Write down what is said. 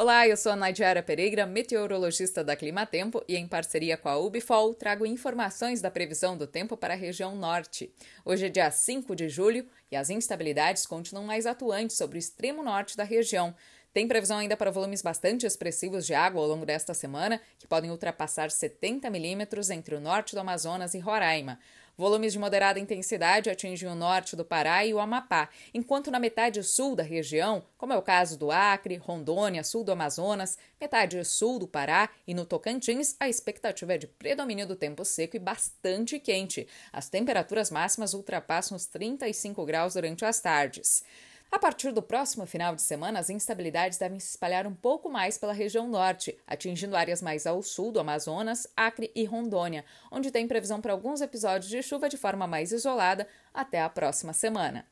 Olá, eu sou a Nadiara Pereira, meteorologista da Climatempo e em parceria com a Ubifol trago informações da previsão do tempo para a região norte. Hoje é dia 5 de julho e as instabilidades continuam mais atuantes sobre o extremo norte da região. Tem previsão ainda para volumes bastante expressivos de água ao longo desta semana, que podem ultrapassar 70 milímetros entre o norte do Amazonas e Roraima. Volumes de moderada intensidade atingem o norte do Pará e o Amapá, enquanto na metade sul da região, como é o caso do Acre, Rondônia, sul do Amazonas, metade sul do Pará e no Tocantins, a expectativa é de predomínio do tempo seco e bastante quente. As temperaturas máximas ultrapassam os 35 graus durante as tardes. A partir do próximo final de semana, as instabilidades devem se espalhar um pouco mais pela região norte, atingindo áreas mais ao sul do Amazonas, Acre e Rondônia, onde tem previsão para alguns episódios de chuva de forma mais isolada até a próxima semana.